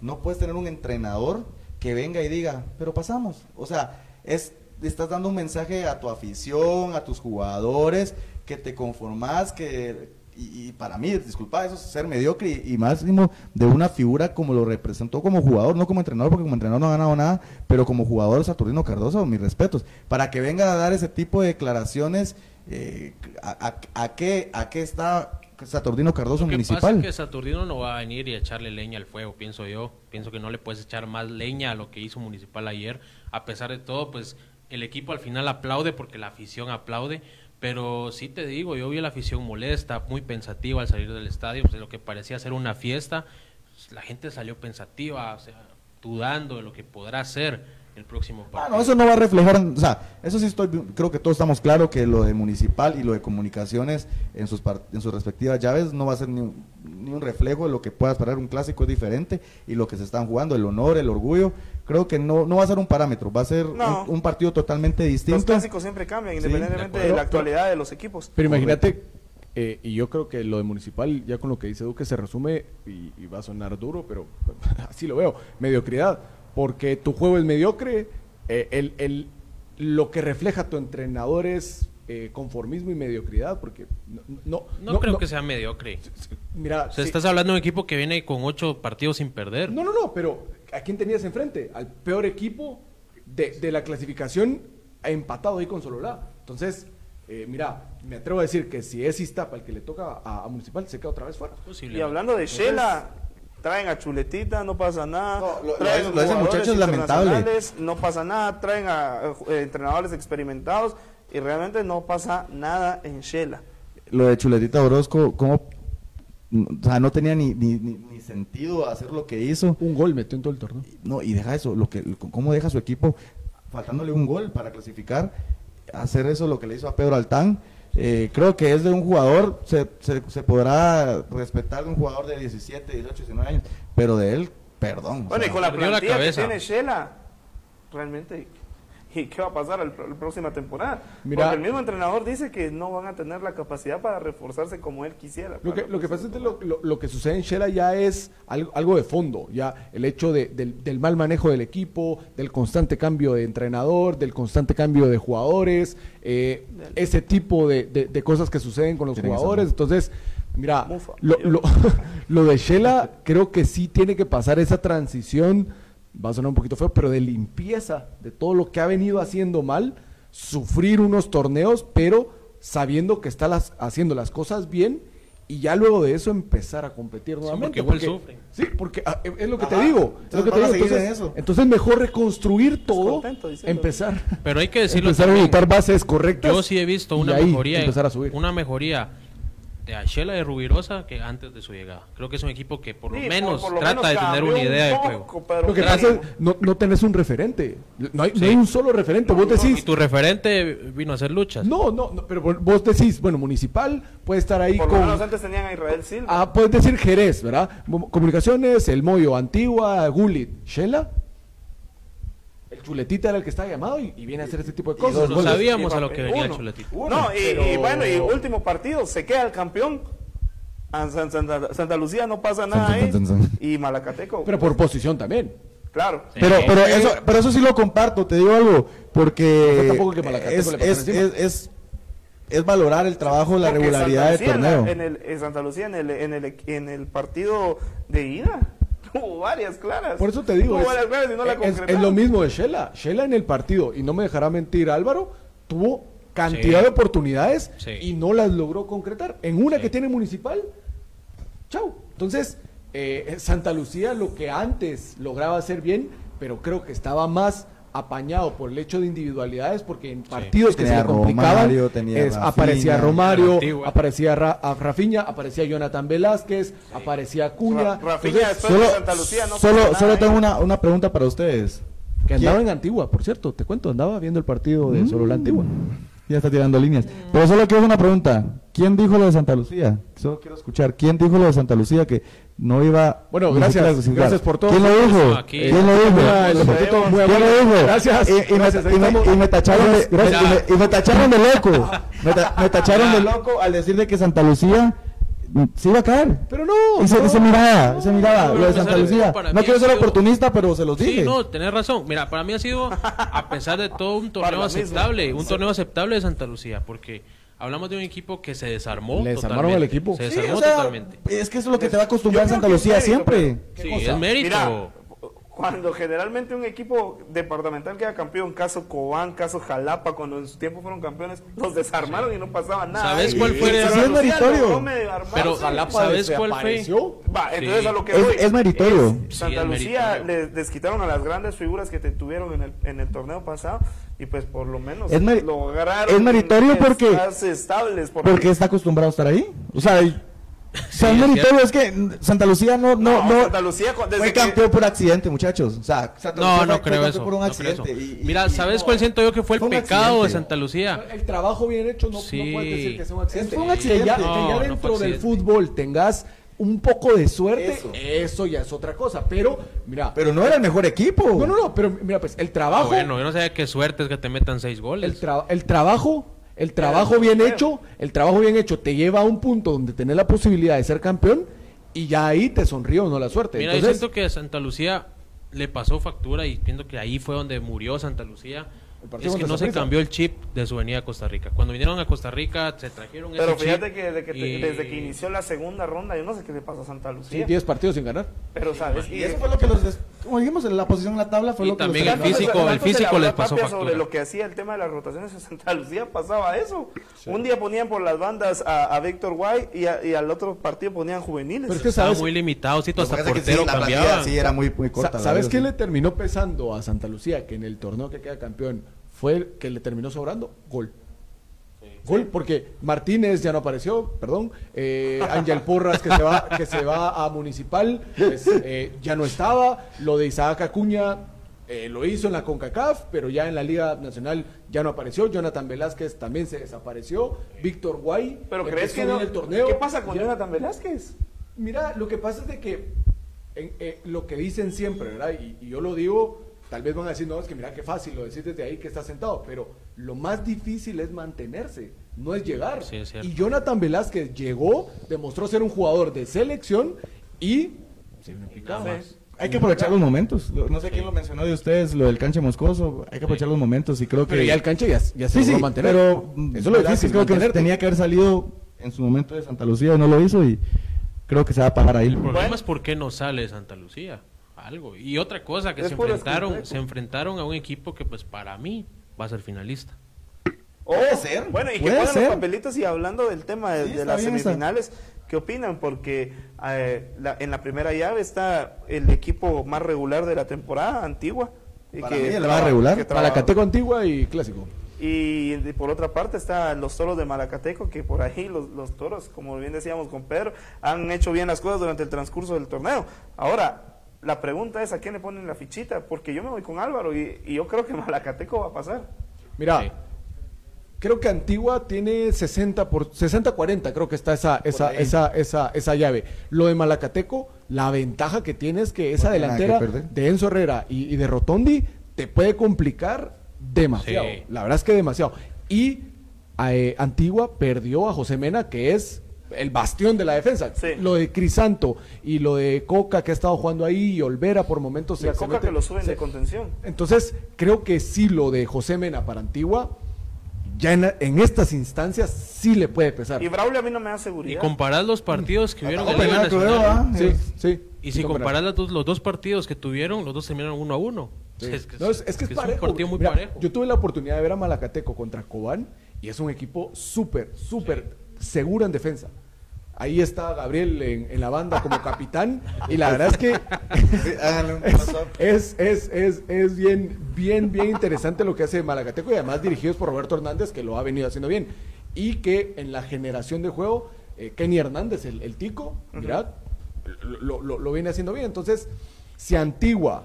no puedes tener un entrenador que venga y diga, pero pasamos. O sea, es, estás dando un mensaje a tu afición, a tus jugadores, que te conformas, que... Y, para mí, disculpa, eso es ser mediocre y, máximo de una figura como lo representó como jugador, no como entrenador, porque como entrenador no ha ganado nada, pero como jugador Saturnino Cardoso, mis respetos. Para que venga a dar ese tipo de declaraciones, eh, a qué, ¿a qué está Saturnino Cardoso Lo que municipal? pasa es que Saturnino no va a venir y echarle leña al fuego, pienso yo. Pienso que no le puedes echar más leña a lo que hizo Municipal ayer. A pesar de todo, pues el equipo al final aplaude porque la afición aplaude. Pero sí te digo, yo vi a la afición molesta, muy pensativa al salir del estadio. Pues, de lo que parecía ser una fiesta, pues, la gente salió pensativa, o sea, dudando de lo que podrá ser el próximo Ah, partido. no, eso no va a reflejar, o sea, eso sí estoy, creo que todos estamos claros que lo de municipal y lo de comunicaciones en sus par- en sus respectivas llaves no va a ser ni un, ni un reflejo de lo que pueda esperar un clásico es diferente y lo que se están jugando, el honor, el orgullo, creo que no, no va a ser un parámetro, va a ser No. un, un partido totalmente distinto. Los clásicos siempre cambian, Sí, independientemente de la actualidad de los equipos. Pero imagínate, eh, y yo creo que lo de Municipal, ya con lo que dice Duque, se resume, y, y va a sonar duro, pero así lo veo, mediocridad. Porque tu juego es mediocre, eh, el, el- lo que refleja tu entrenador es eh, conformismo y mediocridad, porque no... No, No, creo que sea mediocre. Mira, O sea, sí- estás hablando de un equipo que viene con ocho partidos sin perder. No, no, no, pero ¿a quién tenías enfrente? Al peor equipo de, de la clasificación empatado ahí con Sololá. Entonces, eh, mira, me atrevo a decir que si es Iztapa el que le toca a, a Municipal, se queda otra vez fuera. Y hablando de Shela, traen a Chuletita, no pasa nada. No, lo- lo traen lo de ese jugadores muchacho es lamentable. internacionales, No pasa nada. Traen a eh, entrenadores experimentados y realmente no pasa nada en Shela. Lo de Chuletita Orozco, ¿cómo? O sea, no tenía ni, ni, ni- ni sentido hacer lo que hizo. Un gol metió en todo el torneo. No, y deja eso, lo que, cómo deja su equipo faltándole un gol para clasificar, hacer eso lo que le hizo a Pedro Altán. Eh, creo que es de un jugador, se, se, se podrá respetar de un jugador de 17, 18, 19 años, pero de él, perdón. o Bueno, y sea, con la perdió la plantilla que cabeza. tiene Shela, realmente, ¿y qué va a pasar el- la próxima temporada? Mira- Porque el mismo entrenador dice que no van a tener la capacidad para reforzarse como él quisiera. Lo que, lo que próxima pasa es que lo, lo- lo que sucede en Shela ya es algo, algo de fondo, ya el hecho de- del, del mal manejo del equipo, del constante cambio de entrenador, del constante cambio de jugadores, eh, ese tipo de, de- de cosas que suceden con los jugadores. Entonces, mira, Mufa. lo, lo- lo de Shela creo que sí tiene que pasar esa transición, va a sonar un poquito feo, pero de limpieza de todo lo que ha venido haciendo mal, sufrir unos torneos, pero sabiendo que está las, haciendo las cosas bien y ya luego de eso empezar a competir nuevamente. porque sufren. Sí, porque ah, es es lo que te Ajá. digo. es lo Entonces que te digo. en Entonces, eso. entonces mejor reconstruir todo, contento diciendo. empezar, Pero hay que decirlo empezar a ocupar bases correctas. Yo sí he visto una mejoría, empezar a subir. una mejoría de Ashela de Rubirosa que antes de su llegada. Creo que es un equipo que por lo Sí, menos por- por lo trata menos de tener una un idea de poco, juego. pero Lo que claro, pasa es no, no tenés un referente. No hay, no Sí. hay un solo referente. vos Y decís, tu referente vino a hacer luchas. no, no, no, pero vos decís, bueno, Municipal puede estar ahí por lo con... menos antes tenían a Israel Silva. Ah, puedes decir Jerez, ¿verdad? Comunicaciones, El Moyo, Antigua, Gulit, Shela. El chuletita era el que estaba llamado y, y viene a hacer este tipo de cosas. Nosotros Goles. sabíamos a lo que venía el uno. chuletito. No, y, pero- y bueno, y último partido, se queda el campeón. Santa, Santa Lucía no pasa nada San- ahí. San- San- San. Y Malacateco. Pero por posición también. claro. Sí. Pero, pero, Eh, eso, pero eso sí lo comparto, te digo algo, No porque tampoco que Malacateco es, es, es, es, es valorar el trabajo, la Porque regularidad del torneo. En, el, en Santa Lucía, en el, en, el, en el partido de ida, tuvo varias claras. Por eso te digo, Tuvo es, varias claras y no la es- es lo mismo de Shela. Shela en el partido, y no me dejará mentir Álvaro, tuvo cantidad Sí. de oportunidades Sí. y no las logró concretar. En una Sí. que tiene municipal, chau. Entonces, eh, Santa Lucía lo que antes lograba hacer bien, pero creo que estaba más apañado por el hecho de individualidades, porque en partidos que Tenía se le complicaban, Romario, tenía es- Rafinha. aparecía Romario, Antigua. aparecía Ra- a Rafinha, aparecía Jonathan Velázquez, aparecía Acuña. Ra- Rafinha Entonces, después de Santa Lucía no solo, nada, solo ¿eh? tengo una, una pregunta para ustedes. Que andaba ¿Quién- en Antigua, por cierto, te cuento, andaba viendo el partido de solo la Antigua. Ya está tirando líneas. Pero solo quiero hacer una pregunta. ¿Quién dijo lo de Santa Lucía? Solo quiero escuchar. ¿Quién dijo lo de Santa Lucía que no iba Bueno, gracias, gracias por todo. ¿Quién lo dijo? Aquí. ¿Quién lo dijo? ¿Quién lo dijo? Gracias. Y, y me, gracias, ahí y me- estamos. y me tacharon de, Gracias. y me- y me tacharon de loco. Me, ta- me tacharon de loco al decir de que Santa Lucía mm, se iba a caer. Pero no, Y se, no. se miraba, se miraba No, lo de Santa. Lucía. No quiero ser sido- oportunista, pero se los dije. Sí, no, tenés razón. Mira, para mí ha sido, a pesar de todo, un torneo aceptable, un torneo aceptable de Santa Lucía, porque hablamos de un equipo que se desarmó. Le desarmaron totalmente. al equipo. Se Sí, desarmó o sea, totalmente. es que eso es lo que te va a acostumbrar Santa Lucía siempre. Sí, es mérito. Mira, cuando generalmente un equipo departamental queda campeón, caso Cobán, caso Jalapa, cuando en su tiempo fueron campeones, los desarmaron y no pasaba nada. ¿Sabes cuál fue el- Sí, es meritorio. Pero Jalapa ¿sabes cuál fue? desapareció. Va, entonces Sí. a lo que voy. es meritorio. es- Sí, Santa Lucía meritorio. les, les quitaron a las grandes figuras que te tuvieron en el, en el torneo pasado y pues por lo menos Es lograron es meritorio porque- estables por Porque está acostumbrado a estar ahí. O sea, o sea, es es meritorio, es que Santa Lucía no, no, No, no, Santa Lucía desde fue que- campeón por accidente, muchachos. O sea, Santa No, Lucía no fue- fue creo eso. por un no creo accidente. eso. y- y- Mira, ¿sabes no, cuál siento yo que fue el fue pecado de. Santa Lucía? El trabajo bien hecho no, Sí. no puedes decir que sea un accidente. Fue un Que accidente. ya, No, que ya dentro del fútbol tengas un poco de suerte, Eso. eso. ya es otra cosa. Pero, mira. Pero no era el mejor equipo. no, no, no, pero mira, pues el Ah, trabajo. bueno, yo no sabía qué suerte es que te metan seis goles. el, tra- el trabajo, el trabajo bien hecho, el trabajo bien hecho te lleva a un punto donde tenés la posibilidad de ser campeón y ya ahí te sonrió no la suerte. Mira, yo Entonces, siento que a Santa Lucía le pasó factura y siento que ahí fue donde murió Santa Lucía. Es que no se cambió el chip de su venida a Costa Rica. Cuando vinieron a Costa Rica se trajeron Pero ese fíjate chip que, desde que, te- y- desde que inició la segunda ronda, yo no sé qué le pasó a Santa sí, Lucía. 10 partidos sin ganar. pero sabes, Y eso fue lo que los. Como dijimos, en la posición en la tabla fue Y lo que también el físico, el físico les pasó factura. sobre lo que hacía el tema de las rotaciones en Santa Lucía, pasaba eso. Un día ponían por las bandas a, a Víctor Guay y, a- y al otro partido ponían juveniles. Pero es que Estaba sabes, muy limitado, sí, hasta portero sí, cambiaban. Sí, era muy, muy corta. ¿sabes qué sí. le terminó pesando a Santa Lucía? Que en el torneo que queda campeón fue el que le terminó sobrando gol. Gol, porque Martínez ya no apareció, perdón. Eh, Ángel Porras que se va, que se va a Municipal, pues, eh, ya no estaba. Lo de Isaac Acuña eh, lo hizo en la CONCACAF, pero ya en la Liga Nacional ya no apareció. Jonathan Velázquez también se desapareció. Víctor Guay. Pero crees que no. el torneo. ¿Qué pasa con Ya- Jonathan Velázquez? Mira, lo que pasa es de que eh, lo que dicen siempre, ¿verdad? Y, y yo lo digo, tal vez van a decir, no, es que mira qué fácil lo decís desde ahí que está sentado, pero lo más difícil es mantenerse, no es llegar. Sí, es cierto. y Jonathan Velázquez llegó, demostró ser un jugador de selección y más. Hay que aprovechar los momentos. No sé quién lo mencionó de ustedes, lo del canche moscoso. Hay que aprovechar los momentos y creo que. Pero ya el cancha ya, ya se Sí, logró sí, mantener. pero eso es lo difícil, creo que mantenerte. tenía que haber salido en su momento de Santa Lucía y no lo hizo y creo que se va a pagar ahí. El problema Bueno. es por qué no sale Santa Lucía. Algo. Y otra cosa que Es se enfrentaron, se enfrentaron a un equipo que pues para mí va a ser finalista. Puede ser, Bueno, y que pongan los papelitos y hablando del tema de, Sí, de está las esa. semifinales, ¿qué opinan? Porque eh, la- en la primera llave está el equipo más regular de la temporada, Antigua. Y Para mí el más regular. que Malacateco Antigua y Clásico. Y de- por otra parte están los toros de Malacateco, que por ahí los, los toros, como bien decíamos con Pedro, han hecho bien las cosas durante el transcurso del torneo. Ahora, la pregunta es a quién le ponen la fichita, porque yo me voy con Álvaro y, y yo creo que Malacateco va a pasar. Mira, Sí. creo que Antigua tiene 60 por 60-40, creo que está esa esa, esa esa esa llave. Lo de Malacateco, la ventaja que tiene es que esa No tiene nada que delantera de Enzo Herrera y, y de Rotondi te puede complicar demasiado. Sí. La verdad es que demasiado. Y eh, Antigua perdió a José Mena, que es el bastión de la defensa. Sí. Lo de Crisanto y lo de Coca que ha estado jugando ahí y Olvera por momentos Y a se- Coca mete- que lo suben se- de contención. entonces, creo que sí lo de José Mena para Antigua, ya en, en estas instancias sí le puede pesar. Y Braulio a mí no me da Y seguridad. comparás los partidos que hubieron en Atacó la Liga penal, creo, Nacional. ¿ah? Sí, Es- sí. Y si comparas. comparas los dos, los dos partidos que tuvieron, los dos terminaron uno a uno. Sí. Es, que No, es, es que es, un parejo. partido muy Mira, parejo. Yo tuve la oportunidad de ver a Malacateco contra Cobán y es un equipo súper, súper seguro en defensa. Ahí está Gabriel en, en la banda como capitán y la verdad es que es, es, es, es, bien, bien, bien interesante lo que hace Malacateco y además dirigidos por Roberto Hernández, que lo ha venido haciendo bien. Y que en la generación de juego, eh, Kenny Hernández, el, el tico, mirad, lo, lo- lo viene haciendo bien. Entonces, si Antigua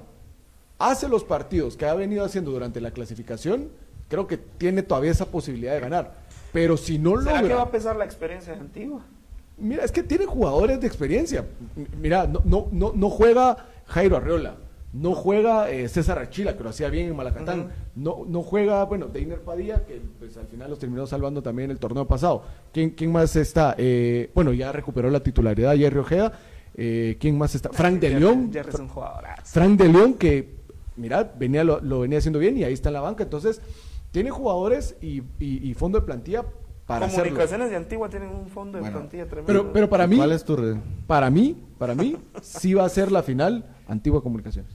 hace los partidos que ha venido haciendo durante la clasificación, creo que tiene todavía esa posibilidad de ganar. Pero si no ¿Será que va logra... a pesar la experiencia de Antigua? Mira, es que tiene jugadores de experiencia. Mira, no, no, no, no juega Jairo Arreola, no juega eh, César Achila, que lo hacía bien en Malacatán, no, no juega, bueno, Deiner Padilla, que pues, al final los terminó salvando también el torneo pasado. ¿Quién, quién más está? Eh, bueno, ya recuperó la titularidad Jerry Ojeda. Eh, ¿Quién más está? Frank de León. Jerry es un jugadorazo. Frank de León, que, mira, venía, lo, lo venía haciendo bien y ahí está en la banca. Entonces, tiene jugadores y, y- y fondo de plantilla para hacerlo. Comunicaciones de Antigua tienen un fondo de Bueno, plantilla tremendo. Pero, pero para mí, ¿Cuál es tu re- para mí, para mí, sí va a ser la final Antigua Comunicaciones.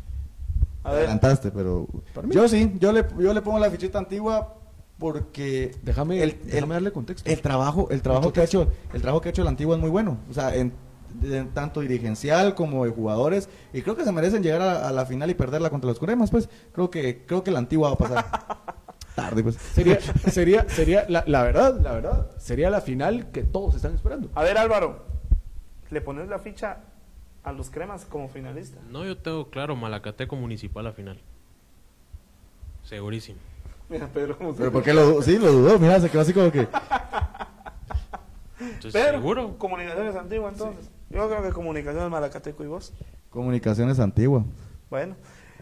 a ver, adelantaste, pero Para mí. yo sí, yo le, yo le pongo la fichita antigua porque Déjame, el, déjame el- darle contexto. el trabajo, el trabajo que ha hecho, el trabajo que ha hecho la antigua es muy bueno, o sea, en, tanto dirigencial como de jugadores y creo que se merecen llegar a, a la final y perderla contra los Curemas, pues creo que creo que la antigua va a pasar tarde, pues. Sería, sería, sería la, la verdad, la verdad, sería la final que todos están esperando. a ver Álvaro, ¿le pones la ficha a los cremas como finalista? No, yo tengo claro Malacateco Municipal a final. Segurísimo. Mira, Pedro, ¿cómo se- Pero ¿por qué lo, sí, lo dudó? Mira, se quedó así como que Entonces, Pedro, seguro. comunicaciones Antigua entonces. Yo creo que comunicaciones Malacateco y vos. comunicaciones antigua. Bueno,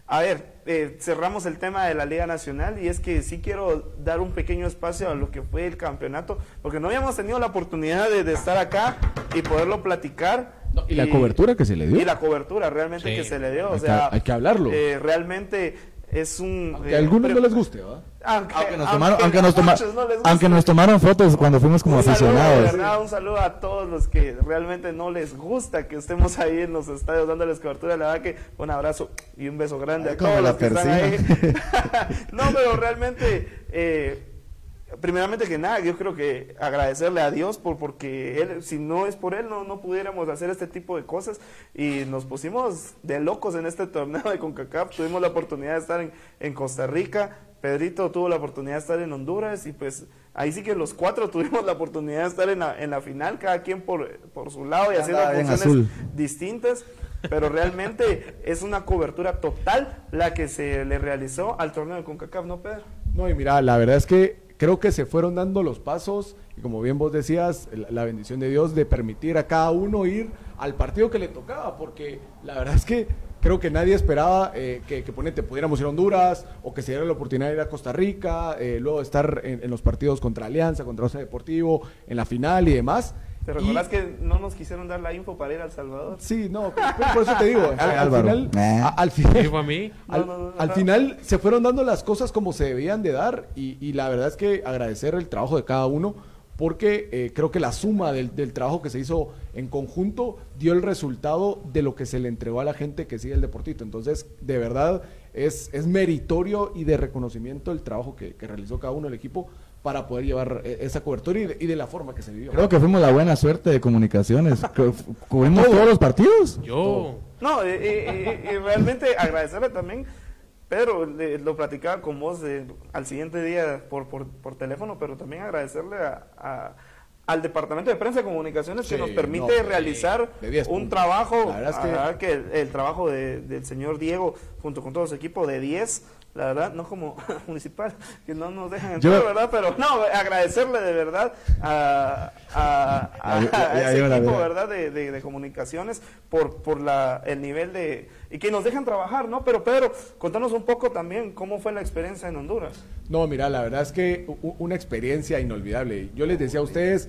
a ver, eh, cerramos el tema de la Liga Nacional y es que sí quiero dar un pequeño espacio a lo que fue el campeonato, porque no habíamos tenido la oportunidad de, de estar acá y poderlo platicar. No, y la cobertura que se le dio. Y la cobertura realmente Sí. que se le dio. O Hay que- sea, hay que hablarlo. eh, realmente es un... Aunque eh, a algunos no les guste, ¿verdad? Aunque, Aunque nos aunque tomaron, aunque nos a toma- no aunque nos tomaron fotos cuando fuimos como un saludo, aficionados. verdad, un saludo a todos los que realmente no les gusta que estemos ahí en los estadios dándoles cobertura. La verdad que un abrazo y un beso grande Ay, a todos los que están ahí. no, pero realmente, eh, primeramente que nada, yo creo que agradecerle a Dios por porque él, si no es por él, no, no pudiéramos hacer este tipo de cosas y nos pusimos de locos en este torneo de CONCACAF. Tuvimos la oportunidad de estar en, en Costa Rica. Pedrito tuvo la oportunidad de estar en Honduras y pues ahí sí que los cuatro tuvimos la oportunidad de estar en la, en la final, cada quien por, por su lado y haciendo funciones distintas, pero realmente es una cobertura total la que se le realizó al torneo de CONCACAF, ¿no, Pedro? No, y mira, la verdad es que creo que se fueron dando los pasos y como bien vos decías, la bendición de Dios de permitir a cada uno ir al partido que le tocaba, porque la verdad es que creo que nadie esperaba eh, que, que ponete, pudiéramos ir a Honduras o que se diera la oportunidad de ir a Costa Rica, eh, luego estar en, en los partidos contra Alianza, contra Osa Deportivo, en la final y demás. ¿Te Y- recordás que no nos quisieron dar la info para ir a El Salvador? Sí, no, por, por eso te digo, al, al Álvaro. final, Eh. a- al final, al, No, no, no, al no. final se fueron dando las cosas como se debían de dar y, y la verdad es que agradecer el trabajo de cada uno porque eh, creo que la suma del, del trabajo que se hizo en conjunto dio el resultado de lo que se le entregó a la gente que sigue el deportito. Entonces, de verdad, es, es meritorio y de reconocimiento el trabajo que, que realizó cada uno del equipo para poder llevar eh, esa cobertura y de, y de la forma que se vivió. Creo que fuimos la buena suerte de comunicaciones. Cu- Cubrimos todos los partidos. Yo. No, y, y- y- y realmente agradecerle también, Pedro, le- lo platicaba con vos eh, al siguiente día por, por, por teléfono, pero también agradecerle a, a- al Departamento de Prensa y Comunicaciones que nos permite no, realizar de 10 un trabajo, La verdad es que- la verdad que el, el trabajo de- del señor Diego junto con todo su equipo de 10, la verdad, no como municipal, que no nos dejan entrar, Yo- ¿verdad? Pero no, agradecerle de verdad a, a- a- Ya- ya- a ya ese equipo, verdad. ¿verdad? De, de- de comunicaciones por, por la, el nivel de... Y que nos dejan trabajar, ¿no? Pero Pedro, contanos un poco también cómo fue la experiencia en Honduras. No, mira, la verdad es que una experiencia inolvidable. Yo les decía a ustedes,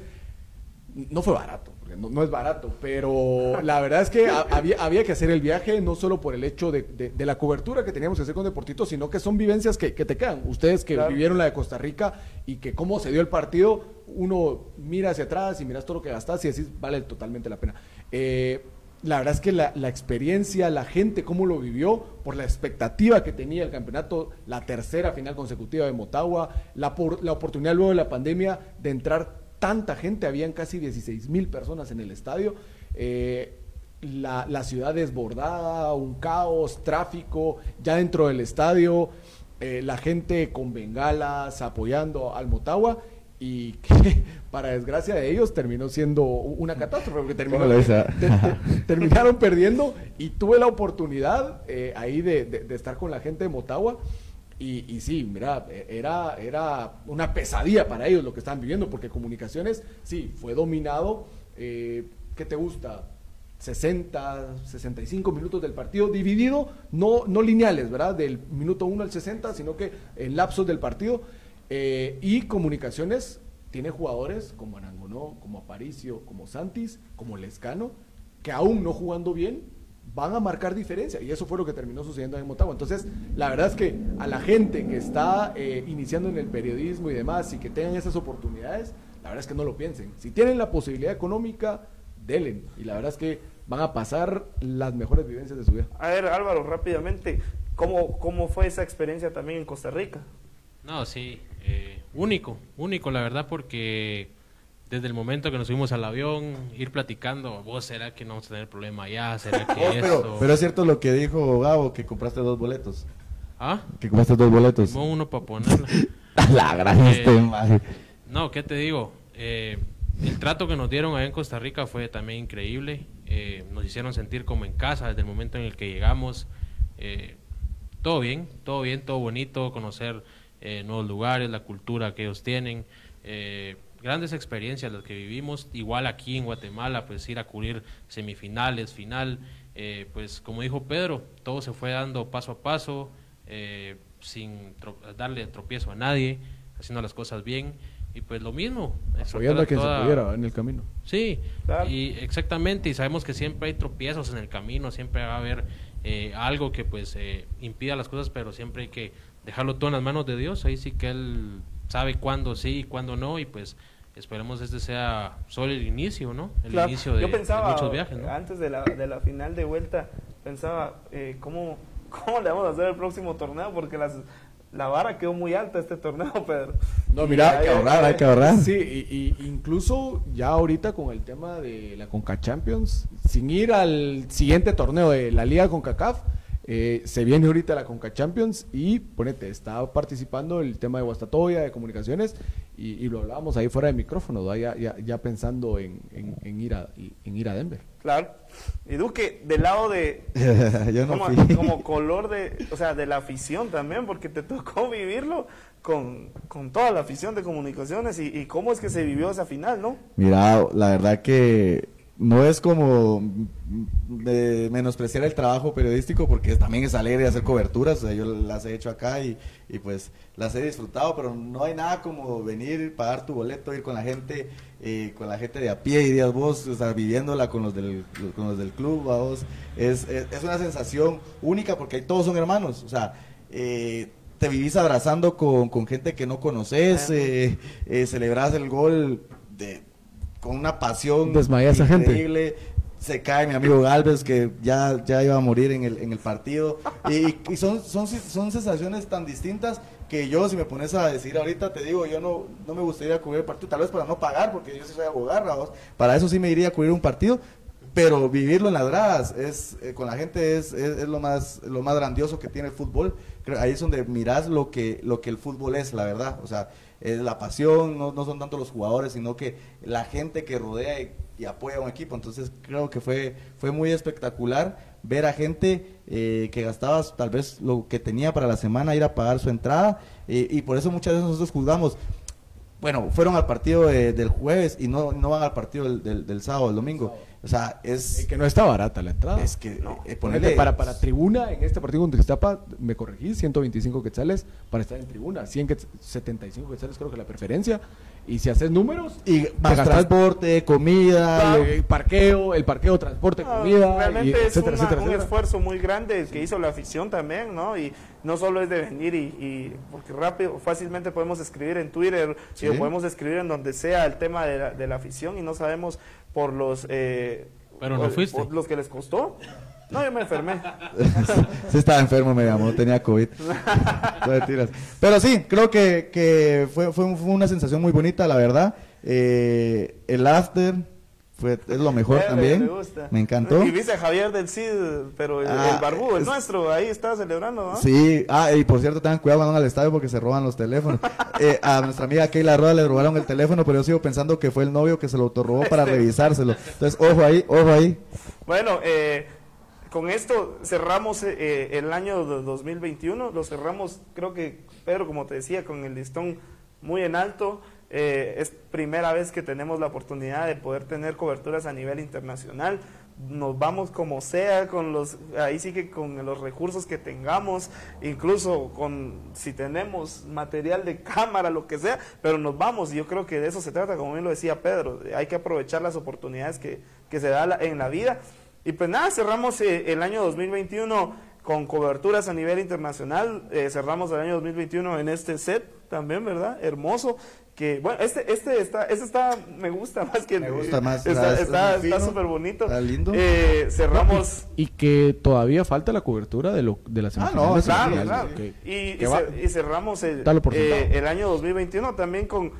no fue barato, porque no, no es barato, pero la verdad es que ha- había, había que hacer el viaje no solo por el hecho de, de- de la cobertura que teníamos que hacer con Deportito, sino que son vivencias que, que te quedan. Ustedes que Claro. vivieron la de Costa Rica y que cómo se dio el partido, uno mira hacia atrás y miras todo lo que gastas y decís, vale totalmente la pena. Eh, la verdad es que la, experiencia, la gente, cómo lo vivió, por la expectativa que tenía el campeonato, la tercera final consecutiva de Motagua, la, por- la oportunidad luego de la pandemia de entrar tanta gente, habían casi 16 mil personas en el estadio. eh, la, la ciudad desbordada, un caos, tráfico, ya dentro del estadio, eh, la gente con bengalas apoyando al Motagua y que para desgracia de ellos terminó siendo una catástrofe porque terminó- ¿Cómo lo dice? te- te- terminaron perdiendo y tuve la oportunidad eh, ahí de, de- de estar con la gente de Motagua Y, y sí, mira, e- era, era una pesadilla para ellos lo que estaban viviendo, porque Comunicaciones, sí, fue dominado. eh, ¿Qué te gusta? 60, 65 minutos del partido, dividido, no, no lineales, ¿verdad? Del minuto 1 al 60, sino que en lapsos del partido. Eh, y Comunicaciones tiene jugadores como Arangonó, como Aparicio, como Santis, como Lescano, que aún no jugando bien, van a marcar diferencia. Y eso fue lo que terminó sucediendo en Motagua. Entonces, la verdad es que a la gente que está eh, iniciando en el periodismo y demás y que tengan esas oportunidades, la verdad es que no lo piensen. Si tienen la posibilidad económica, denle. Y la verdad es que van a pasar las mejores vivencias de su vida. A ver, Álvaro, rápidamente, ¿cómo, cómo fue esa experiencia también en Costa Rica? No, sí, eh, único, único la verdad porque desde el momento que nos subimos al avión, ir platicando, vos será que no vamos a tener problema allá, será que Oh, esto... pero, pero es cierto lo que dijo Gabo, que compraste dos boletos. ¿Ah? Que compraste dos boletos. Simón, uno para ponerla. La gran Eh, este. No, ¿qué te digo? Eh, el trato que nos dieron allá en Costa Rica fue también increíble. Eh, nos hicieron sentir como en casa desde el momento en el que llegamos. Todo bien, todo bien, todo bonito, conocer eh, nuevos lugares, la cultura que ellos tienen. eh, grandes experiencias las que vivimos. Igual aquí en Guatemala, pues ir a cubrir semifinales, final. eh, pues como dijo Pedro, todo se fue dando paso a paso, eh, sin tro- darle tropiezo a nadie, haciendo las cosas bien. Y pues lo mismo. Apoyando a quien se pudiera en el camino. Sí, Claro. y exactamente, y sabemos que siempre hay tropiezos en el camino, siempre va a haber eh, algo que pues eh, impida las cosas, pero siempre hay que dejarlo todo en las manos de Dios, ahí sí que Él sabe cuándo sí y cuándo no, y pues esperemos este sea solo el inicio, ¿no? El Claro, inicio de, Yo de muchos viajes, ¿no? antes de la, de la final de vuelta, pensaba, eh, ¿cómo, ¿cómo le vamos a hacer el próximo torneo? Porque las, la vara quedó muy alta este torneo, Pedro. No, mira, hay que ahorrar, hay que ahorrar. Sí, y, y incluso ya ahorita con el tema de la Conca Champions, sin ir al siguiente torneo de la Liga CONCACAF, eh, se viene ahorita la Conca Champions y, ponete, está participando el tema de Guastatoya, de comunicaciones, y, y lo hablábamos ahí fuera de micrófono, ya, ya, ya pensando en, en- en ir a, en ir a Denver. Claro. Y Duque, del lado de... Yo no como, fui. como color de, o sea, de la afición también, porque te tocó vivirlo con, con toda la afición de comunicaciones y, y cómo es que se vivió esa final, ¿no? Mira, la verdad que no es como de menospreciar el trabajo periodístico porque también es alegre hacer coberturas, o sea, yo las he hecho acá y, y pues las he disfrutado, pero no hay nada como venir, pagar tu boleto, ir con la gente, eh, con la gente de a pie y días vos, o sea, viviéndola con los del, con los del club, a vos, es, es, es una sensación única porque ahí todos son hermanos, o sea, eh, te vivís abrazando con, con gente que no conoces, eh, eh, celebrás el gol de, con una pasión Desmayé a esa gente. Se cae mi amigo Galvez que ya, ya iba a morir en el, en el partido. Y, y son, son, son sensaciones tan distintas que yo, si me pones a decir ahorita, te digo, yo no, no me gustaría cubrir el partido, tal vez para no pagar, porque yo sí soy abogado, para eso sí me iría a cubrir un partido, pero vivirlo en las gradas es eh, con la gente es, es, es lo más lo más grandioso que tiene el fútbol Creo- ahí es donde mirás lo que lo que el fútbol es la verdad o sea la pasión no, no son tanto los jugadores sino que la gente que rodea y, apoya a un equipo entonces creo que fue fue muy espectacular ver a gente eh, que gastaba tal vez lo que tenía para la semana ir a pagar su entrada eh, y por eso muchas veces nosotros juzgamos bueno, fueron al partido de- del jueves y no, no van al partido del, del, del sábado, el domingo. O sea, es, Eh, que no está barata la entrada. es que eh, Ponele ponerle para, para tribuna en este partido contra Iztapa, me corregí, 125 quetzales para estar en tribuna, 100 quetz- 75 quetzales creo que la preferencia. Y si haces números, y más gastas transporte, comida, el parqueo, el parqueo, transporte, Ah, comida, realmente y es etcétera, una- etcétera, un etcétera. esfuerzo muy grande que hizo la afición también, ¿no? Y no solo es de venir y, y- porque rápido, fácilmente podemos escribir en Twitter Sí. y lo podemos escribir en donde sea el tema de la, de la afición y no sabemos por los eh, Pero no fuiste. por los que les costó. No, yo me enfermé. sí estaba enfermo, me llamó, tenía COVID. No. Pero sí, creo que, que fue, fue, fue una sensación muy bonita, la verdad. Eh, el after fue, es lo mejor Eh, me- también. Me, gusta. Me encantó. Y viste a Javier del Cid, pero el, Ah, el barbudo, el es- nuestro, ahí estaba celebrando, ¿no? Sí, ah, y por cierto, tengan cuidado cuando van al estadio porque se roban los teléfonos. Eh, a nuestra amiga Keila Roda le robaron el teléfono, pero yo sigo pensando que fue el novio que se lo autorrobó para revisárselo. Entonces, ojo ahí, ojo ahí. Bueno, eh, con esto cerramos eh, el año de 2021, lo cerramos, creo que, Pedro, como te decía, con el listón muy en alto. Eh, es primera vez que tenemos la oportunidad de poder tener coberturas a nivel internacional. Nos vamos como sea, con los, ahí sí que con los recursos que tengamos, incluso con si tenemos material de cámara, lo que sea, pero nos vamos. Y yo creo que de eso se trata, como bien lo decía Pedro, hay que aprovechar las oportunidades que, que se da en la vida. Y pues nada, cerramos eh, el año 2021 con coberturas a nivel internacional. Eh, cerramos el año 2021 en este set también, ¿verdad? Hermoso. Que, bueno, este, este está, este está, me gusta más que Me gusta más, Está está- está está súper bonito. está lindo. Eh, cerramos. Y que todavía falta la cobertura de, lo, de las Ah, semifinales no, Claro, claro. Y, y va- cer- y cerramos el, eh, el año 2021 también con,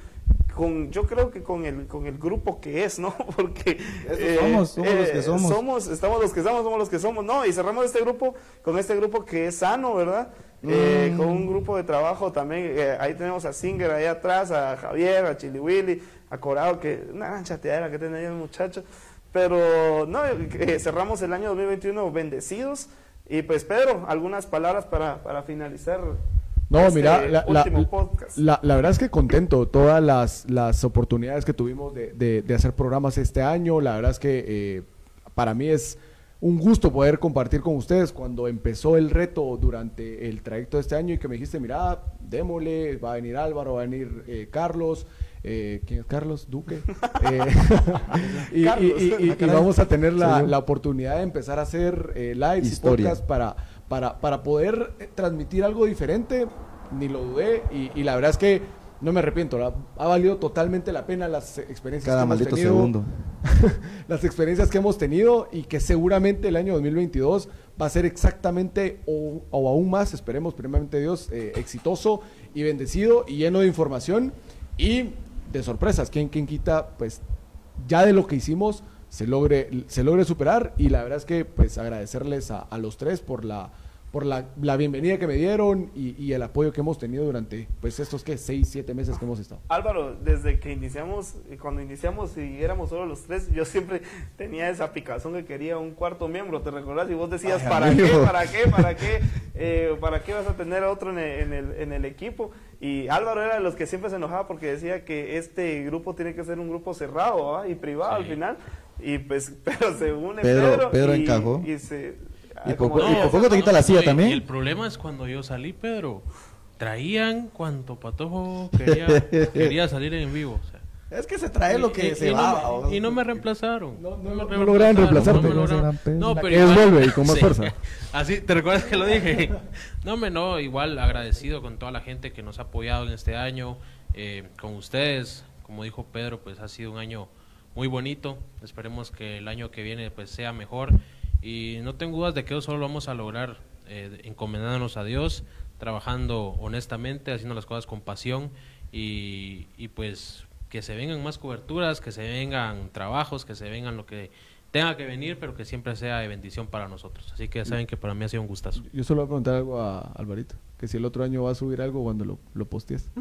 con, yo creo que con el, con el grupo que es, ¿no? Porque eh, somos, somos los que somos. estamos los que estamos, somos los que somos, ¿no? Y cerramos este grupo con este grupo que es sano, ¿verdad? Eh, Mm. con un grupo de trabajo también, eh, ahí tenemos a Singer ahí atrás, a Javier, a Chili Willy, a Corado, que una gran chateadera que tiene ahí el muchacho. Pero no, eh, cerramos el año 2021 bendecidos. Y pues Pedro, algunas palabras para, para finalizar. No, este mira, la, la- la- la verdad es que contento. Todas las, las oportunidades que tuvimos de, de- de hacer programas este año, la verdad es que eh, para mí es un gusto poder compartir con ustedes cuando empezó el reto durante el trayecto de este año y que me dijiste, mira, démosle, va a venir Álvaro, va a venir eh, Carlos. eh, ¿Quién es Carlos? Duque. Eh, y, y- Carlos. y- y- Ah, y vamos a tener la, la oportunidad de empezar a hacer eh, lives y Historia. podcasts para, para, para poder eh, transmitir algo diferente, ni lo dudé, y, y la verdad es que no me arrepiento, la- ha valido totalmente la pena las experiencias Cada que hemos maldito tenido, segundo. las experiencias que hemos tenido y que seguramente el año 2022 va a ser exactamente o, o aún más, esperemos primeramente Dios, eh, exitoso y bendecido y lleno de información y de sorpresas. ¿Quién, quién quita? Pues ya de lo que hicimos se logre, se logre superar y la verdad es que pues agradecerles a, a los tres por la por la, la bienvenida que me dieron y, y el apoyo que hemos tenido durante pues estos que seis, siete meses que hemos estado. Álvaro, desde que iniciamos, eh, cuando iniciamos y éramos solo los tres, yo siempre tenía esa picazón que quería un cuarto miembro, ¿te recordás? Y vos decías, Ay, ¿para qué? ¿Para qué? ¿Para qué? Eh, ¿Para qué vas a tener a otro en el, en, el, en el equipo? Y Álvaro era de los que siempre se enojaba porque decía que este grupo tiene que ser un grupo cerrado ¿va? y privado al final. Y pues, pero se une Pedro- Pedro, Pedro y, encajó. y se... Y por poco- y por poco te quita la silla también. Y el problema es cuando yo salí, Pedro. Traían cuanto patojo quería, quería salir en vivo. o sea. Es que se trae lo que Y- se y va. no, y no me reemplazaron. No- no- no lograron reemplazarte. no me lograron. Pero es vuelve y con más fuerza. Así, ¿te recuerdas que lo dije? No, me no, igual agradecido con toda la gente que nos ha apoyado en este año, eh, con ustedes. Como dijo Pedro, pues ha sido un año muy bonito. Esperemos que el año que viene pues sea mejor. Y no tengo dudas de que eso solo lo vamos a lograr eh, encomendándonos a Dios, trabajando honestamente, haciendo las cosas con pasión y, y pues que se vengan más coberturas, que se vengan trabajos, que se vengan lo que tenga que venir, pero que siempre sea de bendición para nosotros. Así que ya saben que para mí ha sido un gustazo. Yo solo voy a preguntar algo a Alvarito, que si el otro año va a subir algo cuando lo, lo postees.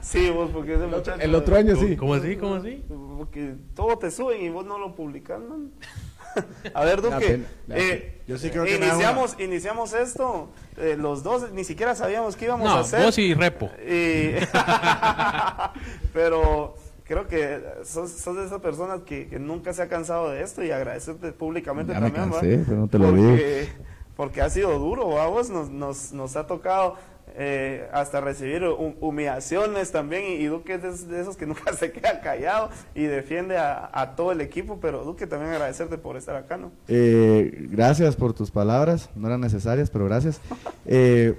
Sí, vos, porque ese muchacho... El otro año sí. ¿Cómo así? ¿Cómo así? Porque todo te suben y vos no lo publicas, man. A ver, Duque, pena, eh, Yo sí creo que iniciamos, iniciamos esto, eh, los dos ni siquiera sabíamos qué íbamos a No, hacer. vos y Repo. Y- pero creo que sos, sos de esas personas que, que nunca se ha cansado de esto y agradecerte públicamente Ya me también, ¿va? cansé, pero no te lo porque, porque ha sido duro, vamos, nos, nos, nos ha tocado eh, hasta recibir hu- humillaciones también y, y Duque es de, de esos que nunca se queda callado y defiende a, a todo el equipo, pero Duque también agradecerte por estar acá, ¿no? Eh, gracias por tus palabras, no eran necesarias, pero gracias. Eh,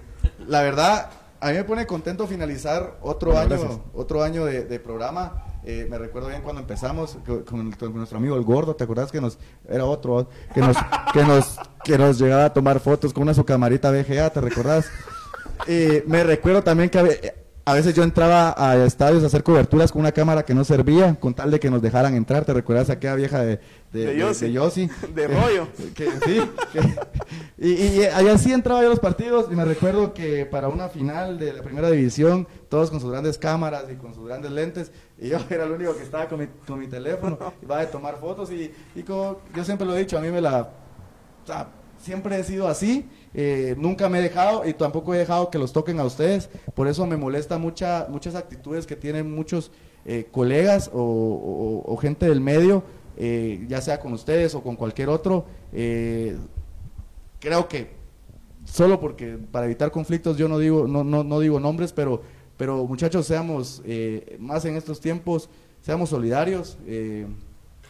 la verdad, a mí me pone contento finalizar otro Bueno, año, gracias. otro año de, de programa. Eh, me recuerdo bien cuando empezamos co- con, con nuestro amigo el gordo, ¿te acuerdas que nos era otro que nos que nos que nos llegaba a tomar fotos con una su camarita VGA, ¿te recordás? Eh, me recuerdo también que a veces yo entraba a estadios a hacer coberturas con una cámara que no servía, con tal de que nos dejaran entrar. ¿Te recuerdas aquella vieja de, de, De de- Yossi. de Yossi? De rollo. Que- sí, que- y, y, y allá sí entraba yo a los partidos y me recuerdo que para una final de la primera división, todos con sus grandes cámaras y con sus grandes lentes, y yo era el único que estaba con mi, con mi teléfono, iba a tomar fotos y, y como yo siempre lo he dicho, a mí me la... siempre he sido así, eh, nunca me he dejado y tampoco he dejado que los toquen a ustedes, por eso me molesta mucha, muchas actitudes que tienen muchos eh, colegas o, o- gente del medio, eh, ya sea con ustedes o con cualquier otro, creo que solo porque para evitar conflictos yo no digo no no, no digo nombres pero pero muchachos seamos eh, más en estos tiempos seamos solidarios. Eh,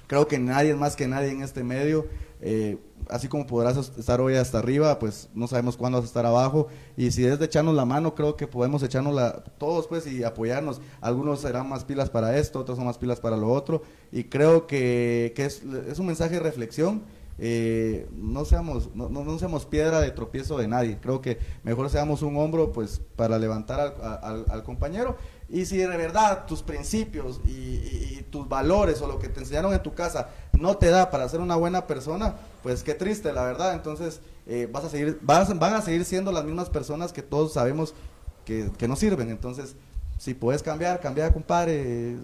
creo que nadie más que nadie en este medio. Eh, así como podrás estar hoy hasta arriba pues no sabemos cuándo vas a estar abajo. Y si es de echarnos la mano creo que podemos echarnos la todos pues y apoyarnos. Algunos serán más pilas para esto otros son más pilas para lo otro. Y creo que, que es, es un mensaje de reflexión eh, no seamos no, no- seamos piedra de tropiezo de nadie. Creo que mejor seamos un hombro pues para levantar al, compañero. Y si de verdad tus principios y tus valores o lo que te enseñaron en tu casa no te da para ser una buena persona pues qué triste la verdad. Entonces eh, vas a seguir vas, van a seguir siendo las mismas personas que todos sabemos que, que no sirven. Entonces si puedes cambiar cambia compadre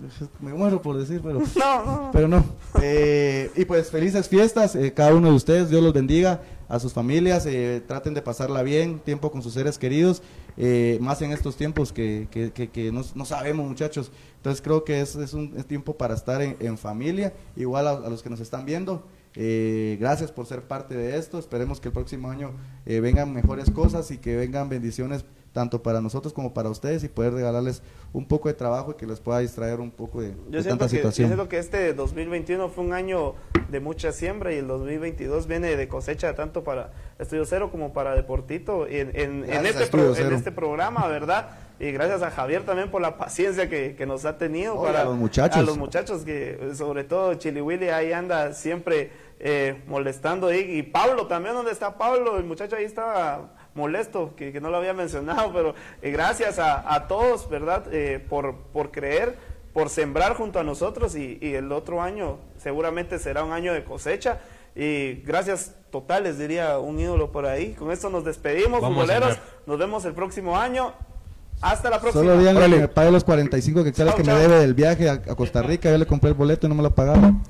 me muero por decir pero No, no. pero no. Eh, y pues felices fiestas, eh, cada uno de ustedes, Dios los bendiga, a sus familias, eh, traten de pasarla bien, tiempo con sus seres queridos, eh, más en estos tiempos que, que, que- que no, no sabemos muchachos. Entonces creo que es, es un es tiempo para estar en, en familia, igual a, a los que nos están viendo. eh, gracias por ser parte de esto, esperemos que el próximo año eh, vengan mejores cosas y que vengan bendiciones tanto para nosotros como para ustedes y poder regalarles un poco de trabajo y que les pueda distraer un poco de, Yo de siento, tanta que, yo situación. siento que este 2021 fue un año de mucha siembra y el 2022 viene de cosecha tanto para Estudio Cero como para Deportito en, en- este, pro- en este programa, ¿verdad? Y gracias a Javier también por la paciencia que, que nos ha tenido. Para a los muchachos. A los muchachos que sobre todo Chili Willy ahí anda siempre eh, molestando ahí. Y Pablo también, ¿dónde está Pablo? El muchacho ahí estaba molesto, que, que no lo había mencionado, pero eh, gracias a, a todos, ¿verdad? Eh, por, por creer, por sembrar junto a nosotros y, y el otro año seguramente será un año de cosecha. Y gracias totales, diría un ídolo por ahí. Con esto nos despedimos, futboleros. sembrar. Nos vemos el próximo año. Hasta la próxima. Solo díganle que me pague los 45 que me debe del viaje a, a Costa Rica. Yo le compré el boleto y no me lo pagaron.